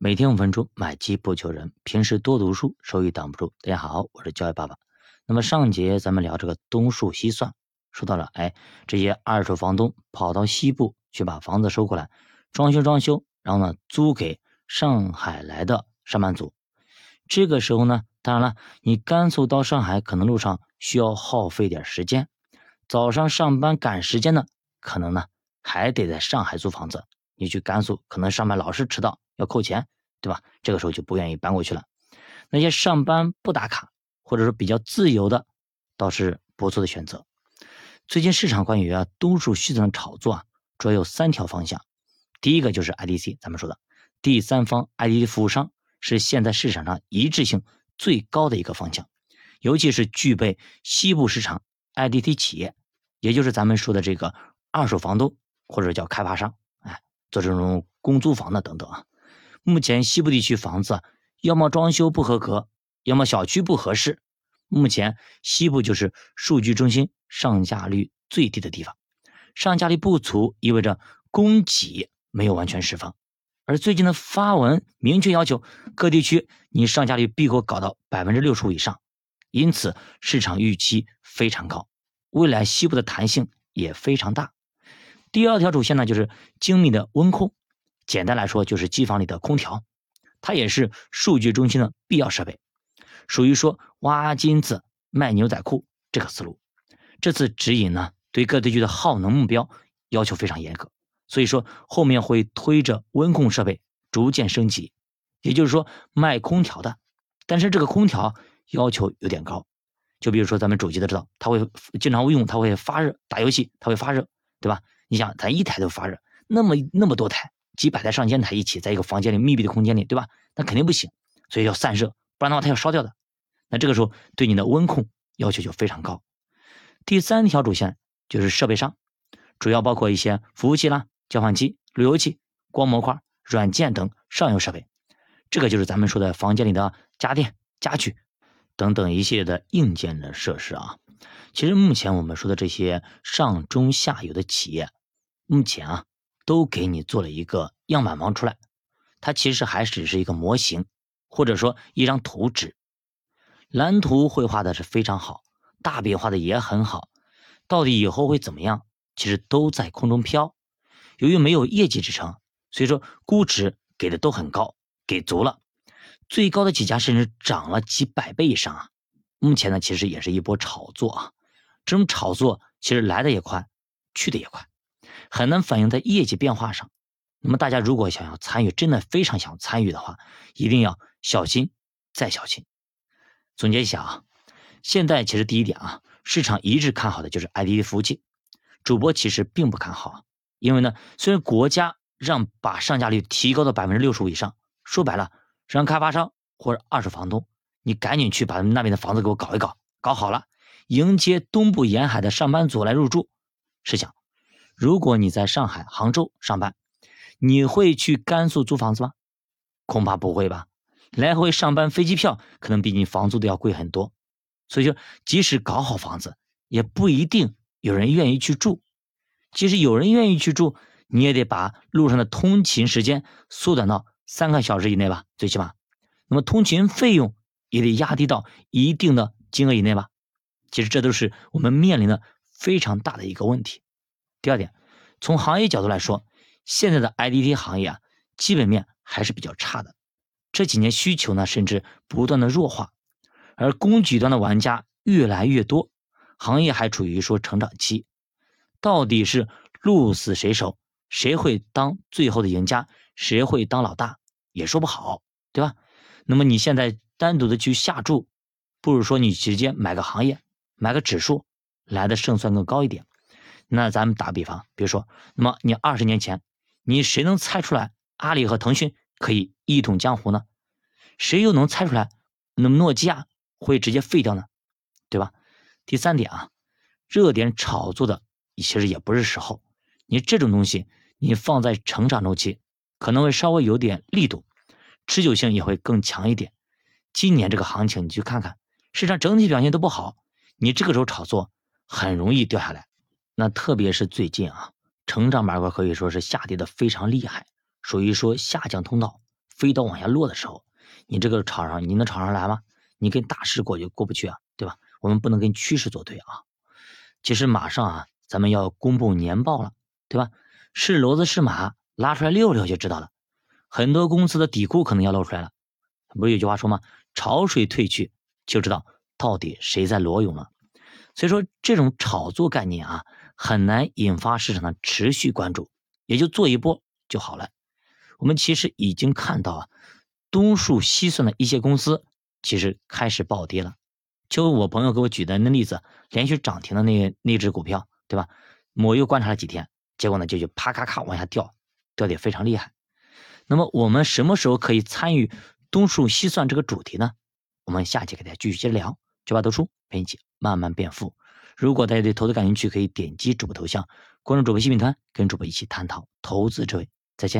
每天五分钟，买基不求人。平时多读书，收益挡不住。大家好，我是教育爸爸。那么上节咱们聊这个东数西算，说到了，哎，这些二手房东跑到西部去把房子收过来，装修装修，然后呢租给上海来的上班族。这个时候呢，当然了，你甘肃到上海可能路上需要耗费点时间，早上上班赶时间呢，可能呢还得在上海租房子。你去甘肃，可能上班老是迟到。要扣钱，对吧？这个时候就不愿意搬过去了。那些上班不打卡，或者说比较自由的，倒是不错的选择。最近市场关于啊东数西算的炒作啊，主要有三条方向。第一个就是 IDC，咱们说的第三方 IDC 服务商是现在市场上一致性最高的一个方向，尤其是具备西部市场 IDC 企业，也就是咱们说的这个二手房东或者叫开发商，做这种公租房的等等啊。目前西部地区房子要么装修不合格，要么小区不合适。目前西部就是数据中心上架率最低的地方，上架率不足意味着供给没有完全释放。而最近的发文明确要求各地区你上架率必须搞到百分之六十五以上，因此市场预期非常高，未来西部的弹性也非常大。第二条主线呢就是精密的温控。简单来说，就是机房里的空调，它也是数据中心的必要设备，属于说挖金子卖牛仔裤这个思路。这次指引呢，对各地区的耗能目标要求非常严格，所以说后面会推着温控设备逐渐升级。也就是说，卖空调的，但是这个空调要求有点高，就比如说咱们主机都知道，它会经常用，它会发热，打游戏它会发热，对吧？你想，咱一台都发热，那么那么多台。几百台、上千台一起在一个房间里密闭的空间里，对吧？那肯定不行，所以要散热，不然的话它要烧掉的。那这个时候对你的温控要求就非常高。第三条主线就是设备商，主要包括一些服务器啦、交换机、路由器、光模块、软件等上游设备。这个就是咱们说的房间里的家电、家具等等一系列的硬件的设施啊。其实目前我们说的这些上中下游的企业，目前啊。都给你做了一个样板房出来，它其实还只是一个模型，或者说一张图纸。蓝图绘画的是非常好，大笔画的也很好，到底以后会怎么样，其实都在空中飘。由于没有业绩支撑，所以说估值给的都很高，给足了。最高的几家甚至涨了几百倍以上啊！目前呢，其实也是一波炒作啊。这种炒作其实来的也快，去的也快。很难反映在业绩变化上。那么大家如果想要参与，真的非常想参与的话，一定要小心再小心。总结一下啊，现在其实第一点啊，市场一致看好的就是 IDD 服务器。主播其实并不看好，因为呢，虽然国家让把上架率提高到百分之六十五以上，说白了，让开发商或者二手房东，你赶紧去把那边的房子给我搞一搞，搞好了，迎接东部沿海的上班族来入住。试想。如果你在上海、杭州上班，你会去甘肃租房子吗？恐怕不会吧。来回上班飞机票可能比你房租都要贵很多，所以说即使搞好房子，也不一定有人愿意去住。即使有人愿意去住，你也得把路上的通勤时间缩短到三个小时以内吧，最起码。那么通勤费用也得压低到一定的金额以内吧。其实这都是我们面临的非常大的一个问题。第二点，从行业角度来说，现在的 IDT 行业啊，基本面还是比较差的。这几年需求呢，甚至不断的弱化，而供给端的玩家越来越多，行业还处于说成长期。到底是鹿死谁手，谁会当最后的赢家，谁会当老大，也说不好，对吧？那么你现在单独的去下注，不如说你直接买个行业，买个指数，来的胜算更高一点。那咱们打比方，比如说，那么你二十年前，你谁能猜出来阿里和腾讯可以一统江湖呢？谁又能猜出来，那么诺基亚会直接废掉呢？对吧？第三点啊，热点炒作的其实也不是时候。你这种东西，你放在成长周期，可能会稍微有点力度，持久性也会更强一点。今年这个行情，你去看看，市场整体表现都不好，你这个时候炒作很容易掉下来。那特别是最近啊，成长板块可以说是下跌的非常厉害，属于说下降通道，飞刀往下落的时候，你这个场上，你能炒上来吗？你跟大势过就过不去啊，对吧？我们不能跟趋势作对啊。其实马上啊，咱们要公布年报了，对吧？是骡子是马，拉出来溜溜就知道了。很多公司的底裤可能要露出来了。不是有句话说吗？潮水退去，就知道到底谁在裸泳了。所以说，这种炒作概念啊，很难引发市场的持续关注，也就做一波就好了。我们其实已经看到啊，东数西算的一些公司其实开始暴跌了。就我朋友给我举的那例子，连续涨停的那那只股票，对吧？我又观察了几天，结果呢就就啪咔咔往下掉，掉的非常厉害。那么我们什么时候可以参与东数西算这个主题呢？我们下期给大家继续接着聊。九八读书陪你一起慢慢变富。如果大家对投资感兴趣，可以点击主播头像，关注主播新品团，跟主播一起探讨投资智慧。